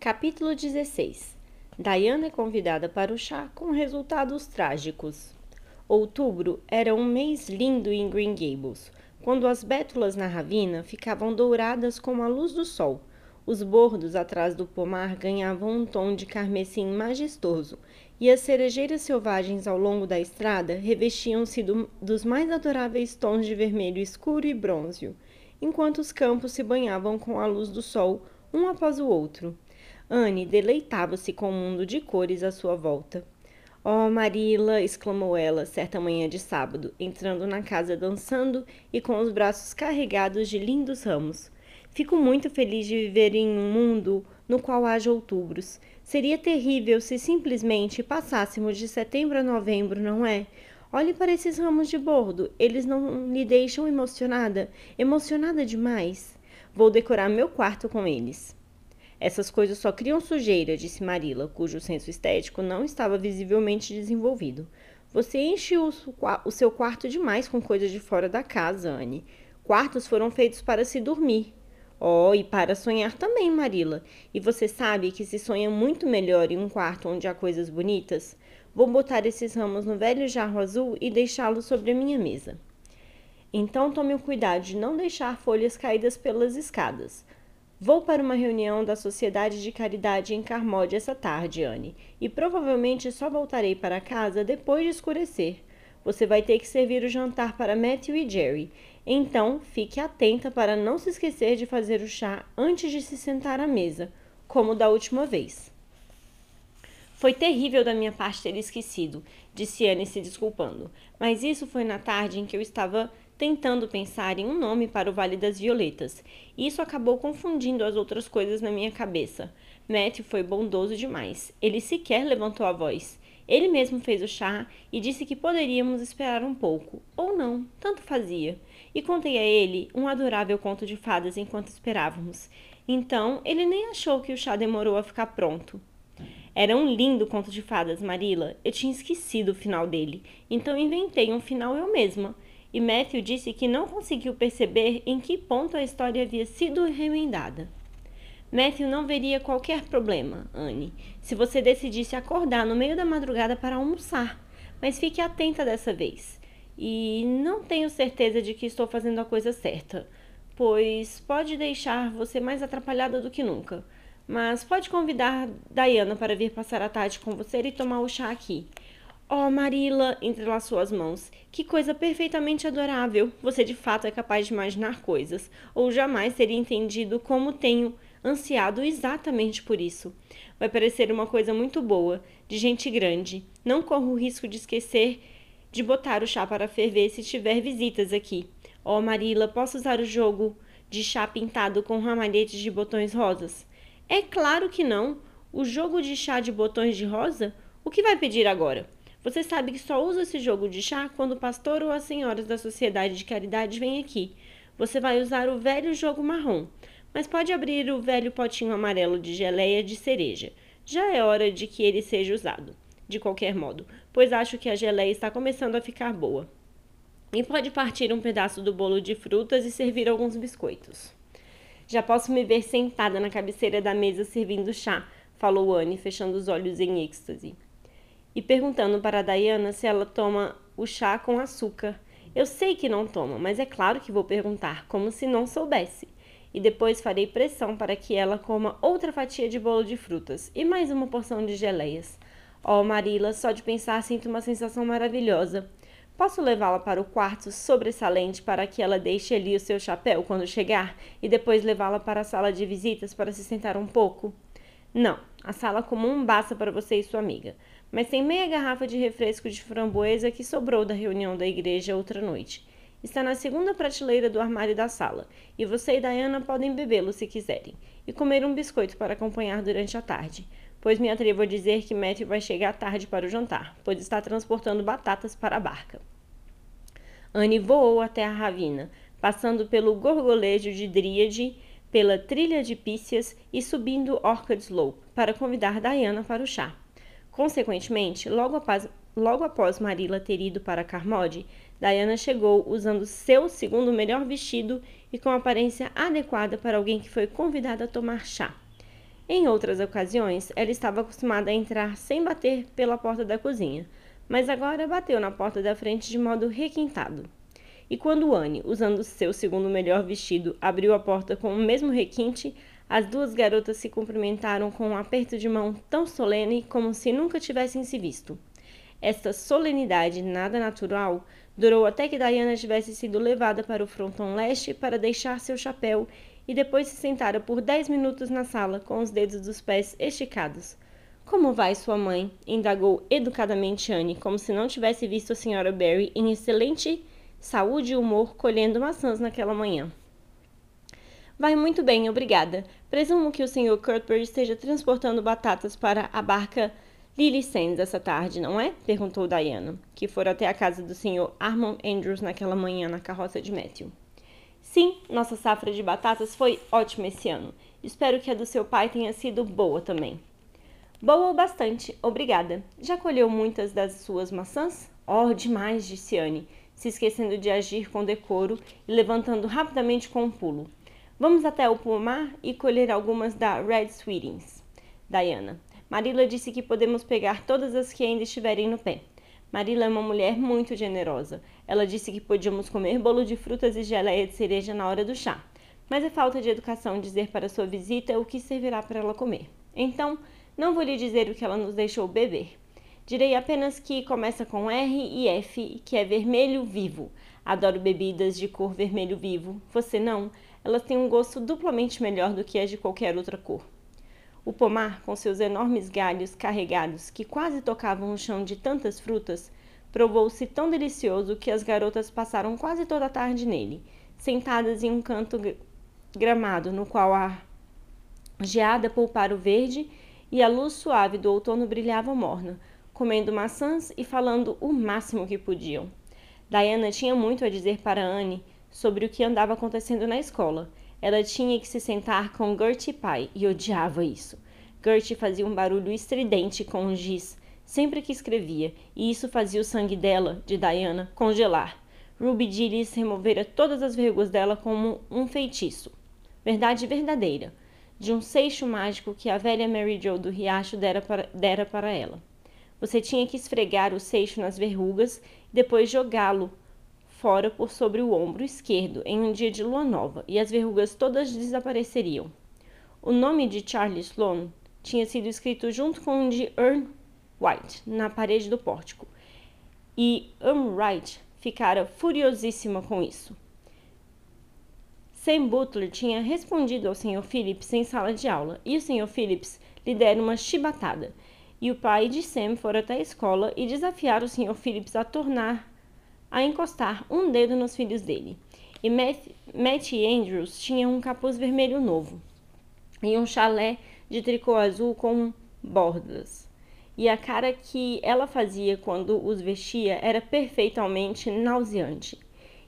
Capítulo 16 Diana é convidada para o chá com resultados trágicos. Outubro era um mês lindo em Green Gables, quando as bétulas na ravina ficavam douradas como a luz do sol. Os bordos atrás do pomar ganhavam um tom de carmesim majestoso, e as cerejeiras selvagens ao longo da estrada revestiam-se do, dos mais adoráveis tons de vermelho escuro e bronzeo, enquanto os campos se banhavam com a luz do sol, um após o outro. Anne deleitava-se com o mundo de cores à sua volta. Oh, Marila! exclamou ela, certa manhã de sábado, entrando na casa dançando e com os braços carregados de lindos ramos. Fico muito feliz de viver em um mundo no qual haja outubros. Seria terrível se simplesmente passássemos de setembro a novembro, não é? Olhe para esses ramos de bordo. Eles não lhe deixam emocionada? Emocionada demais? Vou decorar meu quarto com eles. Essas coisas só criam sujeira, disse Marila, cujo senso estético não estava visivelmente desenvolvido. Você enche o, o seu quarto demais com coisas de fora da casa, Anne. Quartos foram feitos para se dormir. Oh, e para sonhar também, Marila. E você sabe que se sonha muito melhor em um quarto onde há coisas bonitas? Vou botar esses ramos no velho jarro azul e deixá-los sobre a minha mesa. Então tome o cuidado de não deixar folhas caídas pelas escadas. Vou para uma reunião da Sociedade de Caridade em Carmode essa tarde, Anne, e provavelmente só voltarei para casa depois de escurecer. Você vai ter que servir o jantar para Matthew e Jerry. Então, fique atenta para não se esquecer de fazer o chá antes de se sentar à mesa, como da última vez. Foi terrível da minha parte ter esquecido, disse Anne se desculpando, mas isso foi na tarde em que eu estava tentando pensar em um nome para o Vale das Violetas. Isso acabou confundindo as outras coisas na minha cabeça. Matthew foi bondoso demais. Ele sequer levantou a voz. Ele mesmo fez o chá e disse que poderíamos esperar um pouco, ou não, tanto fazia. E contei a ele um adorável conto de fadas enquanto esperávamos. Então, ele nem achou que o chá demorou a ficar pronto. Era um lindo conto de fadas, Marila. Eu tinha esquecido o final dele, então inventei um final eu mesma e Matthew disse que não conseguiu perceber em que ponto a história havia sido remendada. Matthew não veria qualquer problema, Anne, se você decidisse acordar no meio da madrugada para almoçar, mas fique atenta dessa vez. E não tenho certeza de que estou fazendo a coisa certa, pois pode deixar você mais atrapalhada do que nunca. Mas pode convidar Diana para vir passar a tarde com você e tomar o chá aqui. Oh, Marila, entrelaçou as mãos. Que coisa perfeitamente adorável. Você de fato é capaz de imaginar coisas, ou jamais teria entendido como tenho ansiado exatamente por isso. Vai parecer uma coisa muito boa, de gente grande. Não corro o risco de esquecer de botar o chá para ferver se tiver visitas aqui. Oh, Marila, posso usar o jogo de chá pintado com ramalhetes de botões rosas? É claro que não. O jogo de chá de botões de rosa? O que vai pedir agora? Você sabe que só usa esse jogo de chá quando o pastor ou as senhoras da sociedade de caridade vêm aqui. Você vai usar o velho jogo marrom, mas pode abrir o velho potinho amarelo de geleia de cereja. Já é hora de que ele seja usado, de qualquer modo, pois acho que a geleia está começando a ficar boa. E pode partir um pedaço do bolo de frutas e servir alguns biscoitos. Já posso me ver sentada na cabeceira da mesa servindo chá, falou Anne, fechando os olhos em êxtase e perguntando para a Diana se ela toma o chá com açúcar. Eu sei que não toma, mas é claro que vou perguntar, como se não soubesse. E depois farei pressão para que ela coma outra fatia de bolo de frutas e mais uma porção de geleias. Oh, Marila, só de pensar sinto uma sensação maravilhosa. Posso levá-la para o quarto sobressalente para que ela deixe ali o seu chapéu quando chegar e depois levá-la para a sala de visitas para se sentar um pouco? Não, a sala comum basta para você e sua amiga mas tem meia garrafa de refresco de framboesa que sobrou da reunião da igreja outra noite. Está na segunda prateleira do armário da sala, e você e Diana podem bebê-lo se quiserem, e comer um biscoito para acompanhar durante a tarde, pois me atrevo a dizer que Matthew vai chegar tarde para o jantar, pois está transportando batatas para a barca. Anne voou até a ravina, passando pelo gorgolejo de Dríade, pela trilha de Pícias e subindo Orchard Slope para convidar Diana para o chá. Consequentemente, logo após, logo após Marilla ter ido para Carmode, Diana chegou usando seu segundo melhor vestido e com aparência adequada para alguém que foi convidada a tomar chá. Em outras ocasiões, ela estava acostumada a entrar sem bater pela porta da cozinha, mas agora bateu na porta da frente de modo requintado. E quando Anne, usando seu segundo melhor vestido, abriu a porta com o mesmo requinte, as duas garotas se cumprimentaram com um aperto de mão tão solene como se nunca tivessem se visto. Esta solenidade nada natural durou até que Diana tivesse sido levada para o fronton leste para deixar seu chapéu e depois se sentara por dez minutos na sala com os dedos dos pés esticados. Como vai sua mãe? indagou educadamente Anne, como se não tivesse visto a senhora Barry em excelente saúde e humor colhendo maçãs naquela manhã. Vai muito bem, obrigada. Presumo que o Sr. Cuthbert esteja transportando batatas para a barca Lily Sands essa tarde, não é? perguntou Diana, que fora até a casa do Sr. Armand Andrews naquela manhã na carroça de Matthew. Sim, nossa safra de batatas foi ótima esse ano. Espero que a do seu pai tenha sido boa também. Boa o bastante, obrigada. Já colheu muitas das suas maçãs? Oh, demais, disse Anne, se esquecendo de agir com decoro e levantando rapidamente com um pulo. Vamos até o pomar e colher algumas da Red Sweetings. Diana. Marila disse que podemos pegar todas as que ainda estiverem no pé. Marila é uma mulher muito generosa. Ela disse que podíamos comer bolo de frutas e geleia de cereja na hora do chá. Mas é falta de educação dizer para sua visita o que servirá para ela comer. Então, não vou lhe dizer o que ela nos deixou beber. Direi apenas que começa com R e F, que é vermelho vivo. Adoro bebidas de cor vermelho vivo. Você não? Elas têm um gosto duplamente melhor do que as de qualquer outra cor. O pomar, com seus enormes galhos carregados que quase tocavam o chão de tantas frutas, provou-se tão delicioso que as garotas passaram quase toda a tarde nele, sentadas em um canto gramado no qual a geada poupara o verde e a luz suave do outono brilhava morna, comendo maçãs e falando o máximo que podiam. Diana tinha muito a dizer para Anne sobre o que andava acontecendo na escola ela tinha que se sentar com Gertie pai e odiava isso. Gertie fazia um barulho estridente com o giz sempre que escrevia, e isso fazia o sangue dela, de Diana, congelar. Ruby Gillis removera todas as verrugas dela como um feitiço. Verdade verdadeira, de um seixo mágico que a velha Mary Jo do riacho dera para, dera para ela. Você tinha que esfregar o seixo nas verrugas e depois jogá-lo fora por sobre o ombro esquerdo em um dia de lua nova e as verrugas todas desapareceriam. O nome de Charlie Sloane tinha sido escrito junto com o de Earl White na parede do pórtico e Anne Wright ficara furiosíssima com isso. Sam Butler tinha respondido ao Sr. Phillips em sala de aula e o Sr. Phillips lhe dera uma chibatada. E o pai de Sam fora até a escola e desafiara o Sr. Phillips a tornar a encostar um dedo nos filhos dele. E Matt, Matt Andrews tinha um capuz vermelho novo e um chalé de tricô azul com bordas. E a cara que ela fazia quando os vestia era perfeitamente nauseante.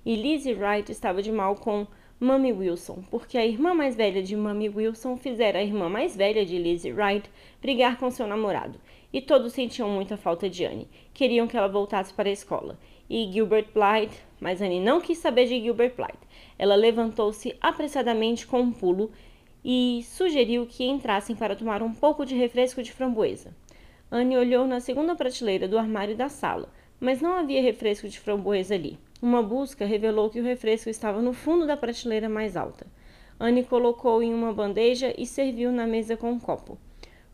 E Lizzie Wright estava de mal com Mummy Wilson, porque a irmã mais velha de Mummy Wilson fizera a irmã mais velha de Lizzie Wright brigar com seu namorado. E todos sentiam muita falta de Anne. Queriam que ela voltasse para a escola e Gilbert Blythe, mas Anne não quis saber de Gilbert Blythe. Ela levantou-se apressadamente com um pulo e sugeriu que entrassem para tomar um pouco de refresco de framboesa. Anne olhou na segunda prateleira do armário da sala, mas não havia refresco de framboesa ali. Uma busca revelou que o refresco estava no fundo da prateleira mais alta. Anne colocou em uma bandeja e serviu na mesa com um copo.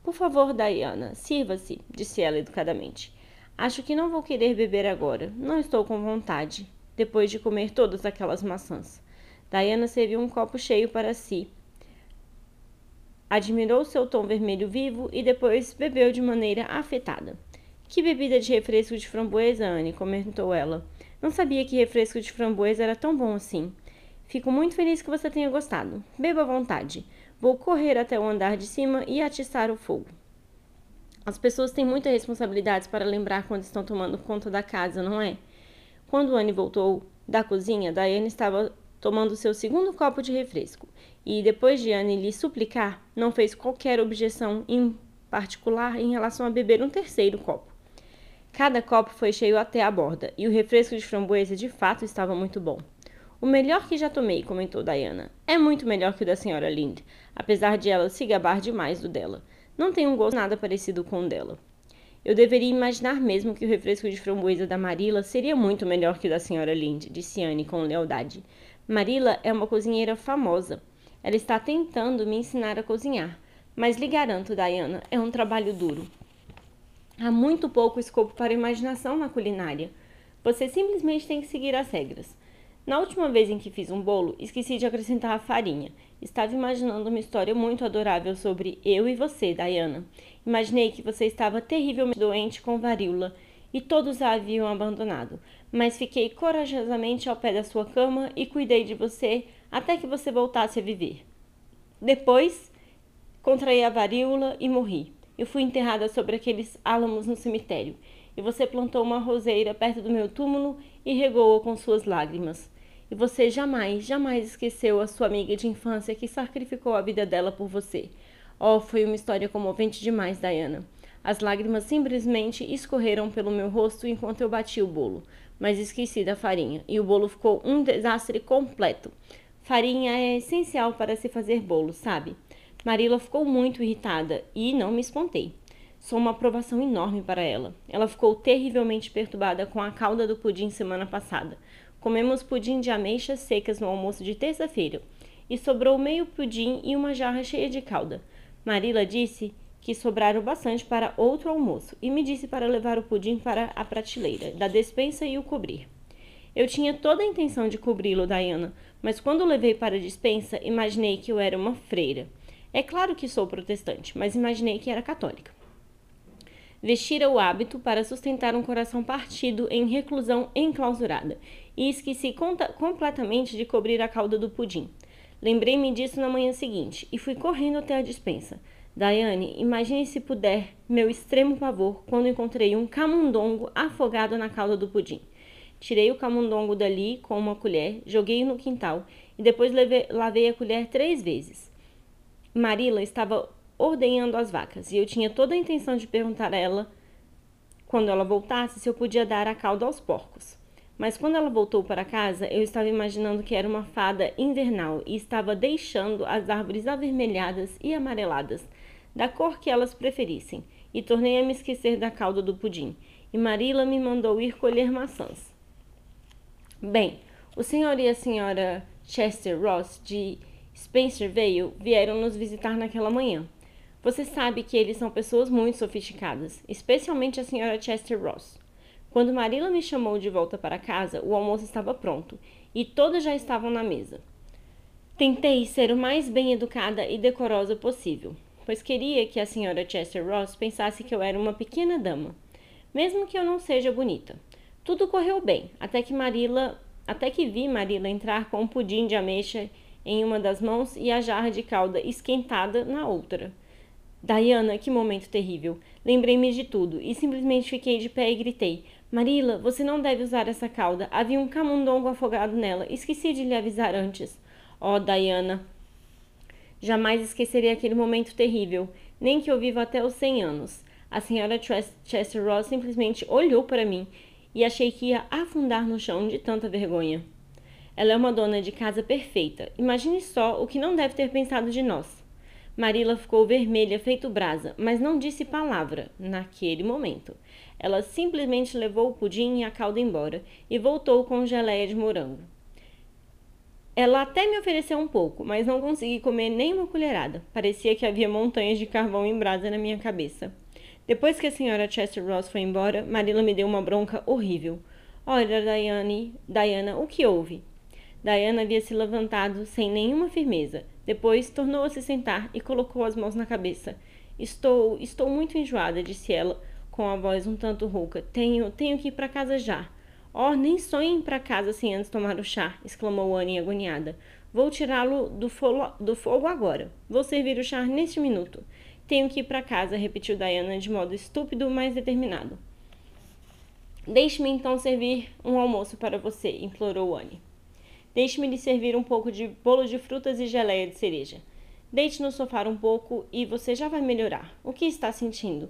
Por favor, Diana, sirva-se, disse ela educadamente. Acho que não vou querer beber agora. Não estou com vontade, depois de comer todas aquelas maçãs. Diana serviu um copo cheio para si. Admirou seu tom vermelho vivo e depois bebeu de maneira afetada. Que bebida de refresco de framboesa, Anne, comentou ela. Não sabia que refresco de framboesa era tão bom assim. Fico muito feliz que você tenha gostado. Beba à vontade. Vou correr até o andar de cima e atiçar o fogo. As pessoas têm muitas responsabilidades para lembrar quando estão tomando conta da casa, não é? Quando Anne voltou da cozinha, Diane estava tomando seu segundo copo de refresco e, depois de Anne lhe suplicar, não fez qualquer objeção em particular em relação a beber um terceiro copo. Cada copo foi cheio até a borda e o refresco de framboesa de fato estava muito bom. O melhor que já tomei, comentou Diana. É muito melhor que o da senhora Lind, apesar de ela se gabar demais do dela. Não tem um gosto nada parecido com o dela. Eu deveria imaginar mesmo que o refresco de framboesa da Marilla seria muito melhor que o da senhora Lind, disse Anne com lealdade. Marilla é uma cozinheira famosa. Ela está tentando me ensinar a cozinhar. Mas lhe garanto, Diana, é um trabalho duro. Há muito pouco escopo para imaginação na culinária. Você simplesmente tem que seguir as regras. Na última vez em que fiz um bolo, esqueci de acrescentar a farinha. Estava imaginando uma história muito adorável sobre eu e você, Diana. Imaginei que você estava terrivelmente doente com varíola e todos a haviam abandonado, mas fiquei corajosamente ao pé da sua cama e cuidei de você até que você voltasse a viver. Depois, contraí a varíola e morri. Eu fui enterrada sobre aqueles álamos no cemitério, e você plantou uma roseira perto do meu túmulo e regou-a com suas lágrimas. E você jamais, jamais esqueceu a sua amiga de infância que sacrificou a vida dela por você. Oh, foi uma história comovente demais, Diana. As lágrimas simplesmente escorreram pelo meu rosto enquanto eu bati o bolo, mas esqueci da farinha e o bolo ficou um desastre completo. Farinha é essencial para se fazer bolo, sabe? Marila ficou muito irritada e não me espantei. Sou uma aprovação enorme para ela. Ela ficou terrivelmente perturbada com a calda do pudim semana passada. Comemos pudim de ameixas secas no almoço de terça-feira e sobrou meio pudim e uma jarra cheia de calda. Marila disse que sobraram bastante para outro almoço e me disse para levar o pudim para a prateleira da despensa e o cobrir. Eu tinha toda a intenção de cobri-lo, Diana, mas quando o levei para a despensa, imaginei que eu era uma freira. É claro que sou protestante, mas imaginei que era católica. Vestira o hábito para sustentar um coração partido em reclusão enclausurada e esqueci completamente de cobrir a cauda do pudim. Lembrei-me disso na manhã seguinte e fui correndo até a dispensa. Daiane, imagine se puder meu extremo pavor quando encontrei um camundongo afogado na calda do pudim. Tirei o camundongo dali com uma colher, joguei-o no quintal e depois levei, lavei a colher três vezes. Marila estava ordenhando as vacas e eu tinha toda a intenção de perguntar a ela, quando ela voltasse, se eu podia dar a calda aos porcos. Mas quando ela voltou para casa, eu estava imaginando que era uma fada invernal e estava deixando as árvores avermelhadas e amareladas, da cor que elas preferissem, e tornei a me esquecer da calda do pudim. E Marila me mandou ir colher maçãs. Bem, o senhor e a senhora Chester Ross de Spencer Vale vieram nos visitar naquela manhã. Você sabe que eles são pessoas muito sofisticadas, especialmente a senhora Chester Ross. Quando Marila me chamou de volta para casa, o almoço estava pronto e todos já estavam na mesa. Tentei ser o mais bem educada e decorosa possível, pois queria que a senhora Chester Ross pensasse que eu era uma pequena dama, mesmo que eu não seja bonita. Tudo correu bem, até que Marila, até que vi Marila entrar com um pudim de ameixa em uma das mãos e a jarra de calda esquentada na outra. Diana, que momento terrível. Lembrei-me de tudo e simplesmente fiquei de pé e gritei: Marila, você não deve usar essa cauda. Havia um camundongo afogado nela. Esqueci de lhe avisar antes. Oh, Diana. Jamais esquecerei aquele momento terrível, nem que eu viva até os cem anos. A senhora Chester Ross simplesmente olhou para mim e achei que ia afundar no chão de tanta vergonha. Ela é uma dona de casa perfeita. Imagine só o que não deve ter pensado de nós. Marila ficou vermelha, feito brasa, mas não disse palavra naquele momento. Ela simplesmente levou o pudim e a calda embora e voltou com geleia de morango. Ela até me ofereceu um pouco, mas não consegui comer nem uma colherada. Parecia que havia montanhas de carvão em brasa na minha cabeça. Depois que a senhora Chester Ross foi embora, Marilla me deu uma bronca horrível. Olha, Diane, Diana, o que houve? Diana havia se levantado sem nenhuma firmeza. Depois tornou a se sentar e colocou as mãos na cabeça. Estou, estou muito enjoada, disse ela, com a voz um tanto rouca. Tenho, tenho que ir para casa já. Oh, nem sonhe para casa sem antes tomar o chá, exclamou Anne agoniada. Vou tirá-lo do, do fogo agora. Vou servir o chá neste minuto. Tenho que ir para casa, repetiu Diana de modo estúpido, mas determinado. Deixe-me então servir um almoço para você, implorou Anne. Deixe-me lhe servir um pouco de bolo de frutas e geleia de cereja. Deite no sofá um pouco e você já vai melhorar. O que está sentindo?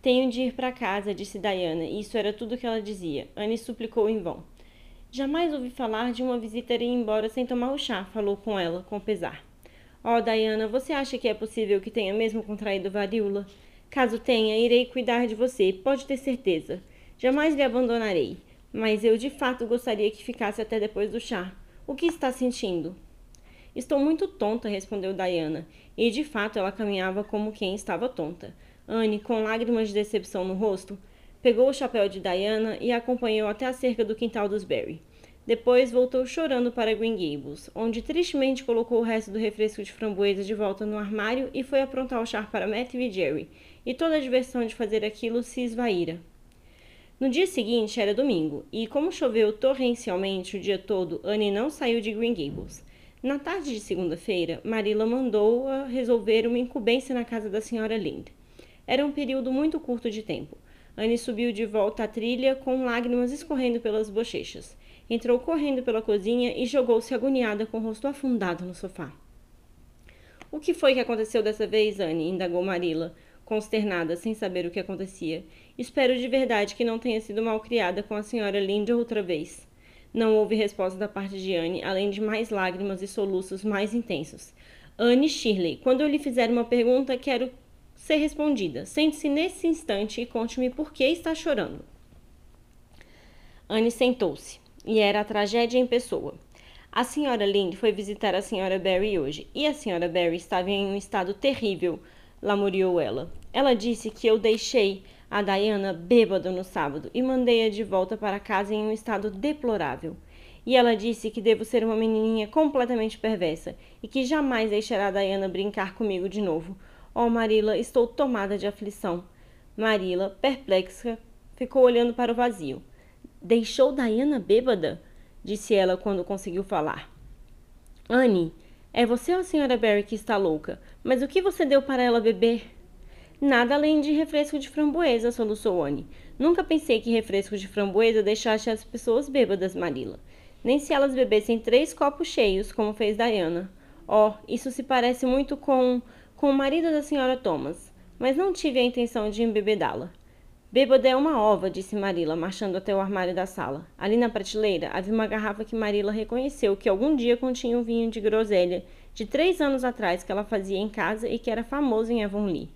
Tenho de ir para casa, disse Diana, e isso era tudo que ela dizia. Anne suplicou em vão. Jamais ouvi falar de uma visita ir embora sem tomar o chá, falou com ela, com pesar. Oh, Diana, você acha que é possível que tenha mesmo contraído varíola? Caso tenha, irei cuidar de você, pode ter certeza. Jamais lhe abandonarei. Mas eu de fato gostaria que ficasse até depois do chá. O que está sentindo? Estou muito tonta, respondeu Diana, e de fato ela caminhava como quem estava tonta. Anne, com lágrimas de decepção no rosto, pegou o chapéu de Diana e a acompanhou até a cerca do quintal dos Barry. Depois voltou chorando para Green Gables, onde tristemente colocou o resto do refresco de framboesa de volta no armário e foi aprontar o chá para Matthew e Jerry, e toda a diversão de fazer aquilo se esvaíra. No dia seguinte era domingo, e como choveu torrencialmente o dia todo, Anne não saiu de Green Gables. Na tarde de segunda-feira, Marilla mandou-a resolver uma incumbência na casa da senhora Lind. Era um período muito curto de tempo. Anne subiu de volta à trilha com lágrimas escorrendo pelas bochechas. Entrou correndo pela cozinha e jogou-se agoniada com o rosto afundado no sofá. O que foi que aconteceu dessa vez, Anne? indagou Marilla, consternada, sem saber o que acontecia. Espero de verdade que não tenha sido mal criada com a senhora Linda outra vez. Não houve resposta da parte de Anne, além de mais lágrimas e soluços mais intensos. Anne Shirley, quando eu lhe fizer uma pergunta, quero ser respondida. Sente-se nesse instante e conte-me por que está chorando. Anne sentou-se, e era a tragédia em pessoa. A senhora Lind foi visitar a senhora Barry hoje, e a senhora Barry estava em um estado terrível, lamuriou ela. Ela disse que eu deixei a Diana bêbada no sábado e mandei-a de volta para casa em um estado deplorável. E ela disse que devo ser uma menininha completamente perversa e que jamais deixará a Diana brincar comigo de novo. Oh, Marila, estou tomada de aflição. Marila, perplexa, ficou olhando para o vazio. Deixou Diana bêbada? disse ela quando conseguiu falar. Anne, é você ou a senhora Barry que está louca? Mas o que você deu para ela beber? Nada além de refresco de framboesa, soluçou Anne. Nunca pensei que refresco de framboesa deixasse as pessoas bêbadas, Marilla. Nem se elas bebessem três copos cheios, como fez Diana. Oh, isso se parece muito com, com o marido da senhora Thomas. Mas não tive a intenção de embebedá-la. Bêbada é uma ova, disse Marilla, marchando até o armário da sala. Ali na prateleira havia uma garrafa que Marilla reconheceu que algum dia continha um vinho de groselha de três anos atrás que ela fazia em casa e que era famoso em Avonlea.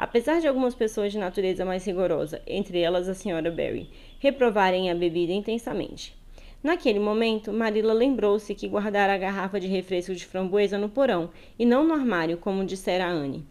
Apesar de algumas pessoas de natureza mais rigorosa, entre elas a senhora Barry, reprovarem a bebida intensamente. Naquele momento, Marilla lembrou-se que guardara a garrafa de refresco de framboesa no porão e não no armário, como dissera Anne.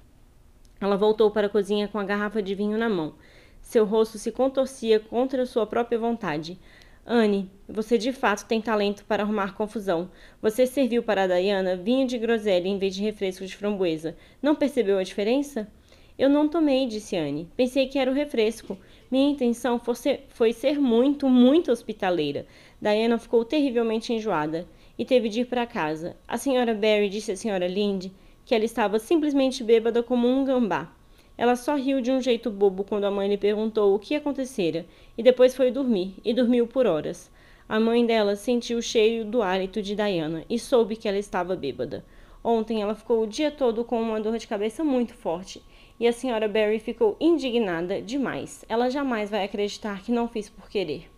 Ela voltou para a cozinha com a garrafa de vinho na mão. Seu rosto se contorcia contra sua própria vontade. Anne, você de fato tem talento para arrumar confusão. Você serviu para a Diana vinho de groselha em vez de refresco de framboesa. Não percebeu a diferença? Eu não tomei, disse Anne. Pensei que era o refresco. Minha intenção foi ser muito, muito hospitaleira. Diana ficou terrivelmente enjoada e teve de ir para casa. A senhora Barry disse à senhora Lynde que ela estava simplesmente bêbada como um gambá. Ela só riu de um jeito bobo quando a mãe lhe perguntou o que acontecera e depois foi dormir, e dormiu por horas. A mãe dela sentiu o cheiro do hálito de Diana e soube que ela estava bêbada. Ontem ela ficou o dia todo com uma dor de cabeça muito forte e a senhora Barry ficou indignada demais. Ela jamais vai acreditar que não fiz por querer.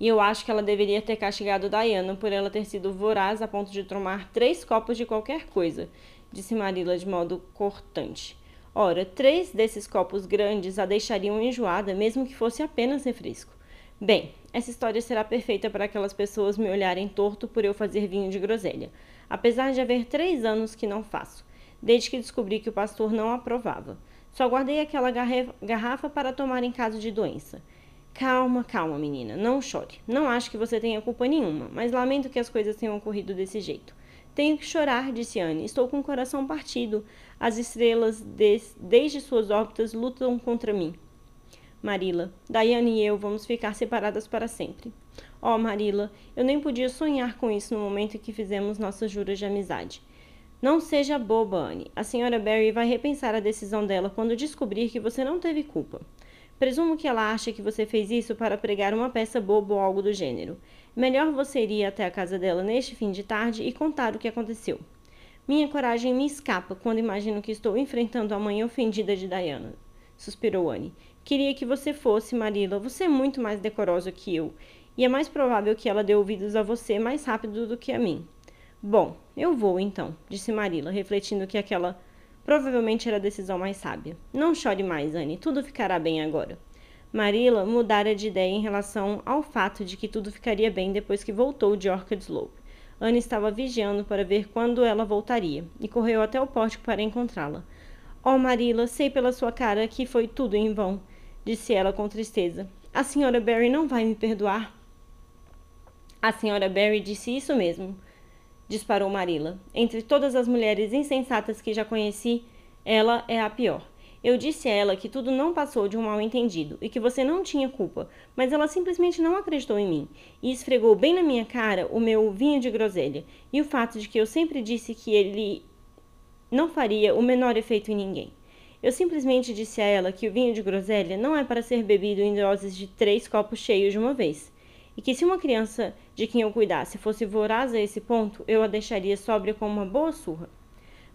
E eu acho que ela deveria ter castigado Diana por ela ter sido voraz a ponto de tomar três copos de qualquer coisa, disse Marilla de modo cortante. Ora, três desses copos grandes a deixariam enjoada, mesmo que fosse apenas refresco. Bem, essa história será perfeita para aquelas pessoas me olharem torto por eu fazer vinho de groselha, apesar de haver três anos que não faço desde que descobri que o pastor não aprovava. Só guardei aquela garrafa para tomar em caso de doença. Calma, calma, menina, não chore. Não acho que você tenha culpa nenhuma, mas lamento que as coisas tenham ocorrido desse jeito. Tenho que chorar, disse Anne. Estou com o coração partido. As estrelas, des desde suas órbitas, lutam contra mim. Marila, Diane e eu vamos ficar separadas para sempre. Oh, Marila, eu nem podia sonhar com isso no momento em que fizemos nossas juras de amizade. Não seja boba, Anne. A senhora Barry vai repensar a decisão dela quando descobrir que você não teve culpa. Presumo que ela acha que você fez isso para pregar uma peça boba ou algo do gênero. Melhor você ir até a casa dela neste fim de tarde e contar o que aconteceu. Minha coragem me escapa quando imagino que estou enfrentando a mãe ofendida de Diana. Suspirou Anne. Queria que você fosse, Marilla. Você é muito mais decorosa que eu. e é mais provável que ela dê ouvidos a você mais rápido do que a mim. Bom, eu vou então, disse Marilla, refletindo que aquela provavelmente era a decisão mais sábia. Não chore mais, Anne, tudo ficará bem agora. Marilla mudara de ideia em relação ao fato de que tudo ficaria bem depois que voltou de Orchid Slope. Anne estava vigiando para ver quando ela voltaria e correu até o pórtico para encontrá-la. Oh, Marilla, sei pela sua cara que foi tudo em vão, disse ela com tristeza. A senhora Barry não vai me perdoar. A senhora Barry disse isso mesmo, disparou Marilla. Entre todas as mulheres insensatas que já conheci, ela é a pior. Eu disse a ela que tudo não passou de um mal-entendido e que você não tinha culpa, mas ela simplesmente não acreditou em mim e esfregou bem na minha cara o meu vinho de groselha e o fato de que eu sempre disse que ele não faria o menor efeito em ninguém. Eu simplesmente disse a ela que o vinho de groselha não é para ser bebido em doses de três copos cheios de uma vez, e que se uma criança de quem eu cuidasse fosse voraz a esse ponto, eu a deixaria sóbria com uma boa surra.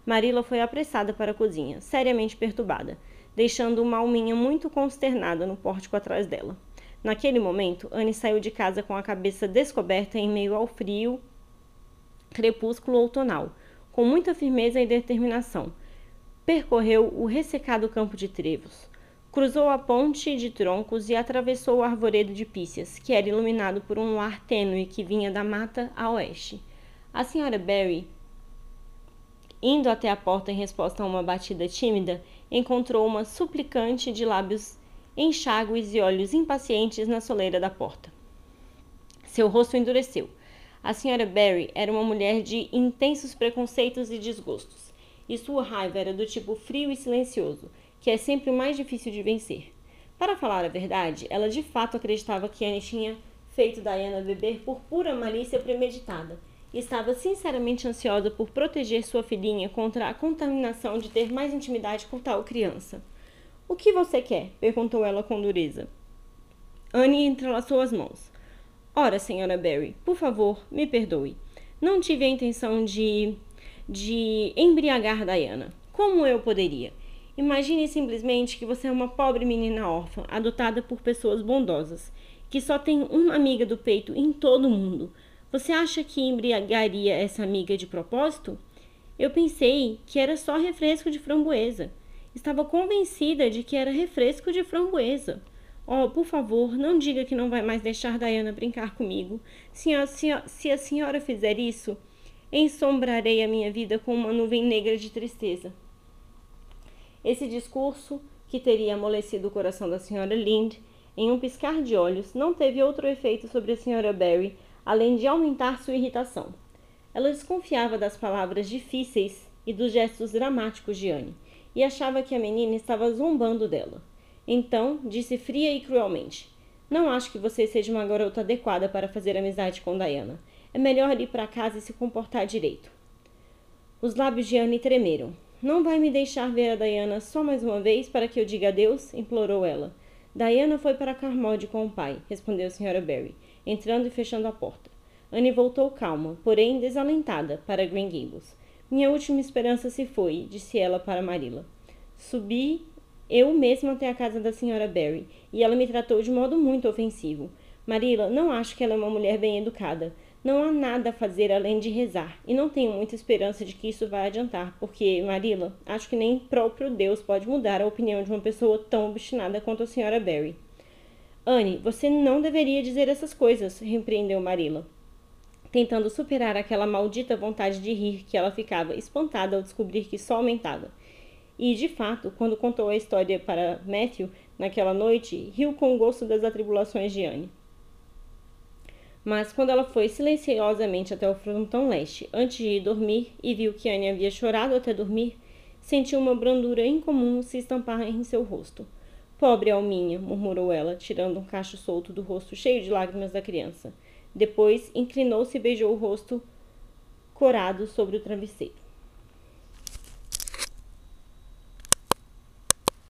Marila foi apressada para a cozinha, seriamente perturbada, deixando uma alminha muito consternada no pórtico atrás dela. Naquele momento, Anne saiu de casa com a cabeça descoberta em meio ao frio crepúsculo outonal, com muita firmeza e determinação. Percorreu o ressecado campo de trevos, cruzou a ponte de troncos e atravessou o arvoredo de pícias, que era iluminado por um ar tênue que vinha da mata a oeste. A senhora Barry Indo até a porta em resposta a uma batida tímida, encontrou uma suplicante de lábios enxágues e olhos impacientes na soleira da porta. Seu rosto endureceu. A senhora Barry era uma mulher de intensos preconceitos e desgostos, e sua raiva era do tipo frio e silencioso, que é sempre o mais difícil de vencer. Para falar a verdade, ela de fato acreditava que Anne tinha feito Diana beber por pura malícia premeditada estava sinceramente ansiosa por proteger sua filhinha contra a contaminação de ter mais intimidade com tal criança. O que você quer? perguntou ela com dureza. Anne entrelaçou as mãos. Ora, senhora Barry, por favor, me perdoe. Não tive a intenção de. de embriagar Diana. Como eu poderia? Imagine simplesmente que você é uma pobre menina órfã, adotada por pessoas bondosas, que só tem uma amiga do peito em todo o mundo você acha que embriagaria essa amiga de propósito? Eu pensei que era só refresco de framboesa. Estava convencida de que era refresco de framboesa. Oh, por favor, não diga que não vai mais deixar Diana brincar comigo. Se a, se a, se a senhora fizer isso, ensombrarei a minha vida com uma nuvem negra de tristeza. Esse discurso, que teria amolecido o coração da senhora Lind, em um piscar de olhos, não teve outro efeito sobre a senhora Barry além de aumentar sua irritação. Ela desconfiava das palavras difíceis e dos gestos dramáticos de Anne, e achava que a menina estava zombando dela. Então, disse fria e cruelmente: Não acho que você seja uma garota adequada para fazer amizade com Diana. É melhor ir para casa e se comportar direito. Os lábios de Anne tremeram. Não vai me deixar ver a Diana só mais uma vez para que eu diga adeus? implorou ela. Diana foi para Carmode com o pai, respondeu a senhora Barry entrando e fechando a porta. Anne voltou calma, porém desalentada, para Green Gables. Minha última esperança se foi, disse ela para Marilla. Subi eu mesma até a casa da senhora Barry, e ela me tratou de modo muito ofensivo. Marilla, não acho que ela é uma mulher bem educada. Não há nada a fazer além de rezar, e não tenho muita esperança de que isso vai adiantar, porque, Marilla, acho que nem próprio Deus pode mudar a opinião de uma pessoa tão obstinada quanto a senhora Barry. Anne, você não deveria dizer essas coisas, repreendeu Marilla, tentando superar aquela maldita vontade de rir que ela ficava espantada ao descobrir que só aumentava. E, de fato, quando contou a história para Matthew naquela noite, riu com o gosto das atribulações de Anne. Mas quando ela foi silenciosamente até o frontão leste, antes de ir dormir, e viu que Anne havia chorado até dormir, sentiu uma brandura incomum se estampar em seu rosto. Pobre Alminha, murmurou ela, tirando um cacho solto do rosto cheio de lágrimas da criança. Depois inclinou-se e beijou o rosto corado sobre o travesseiro.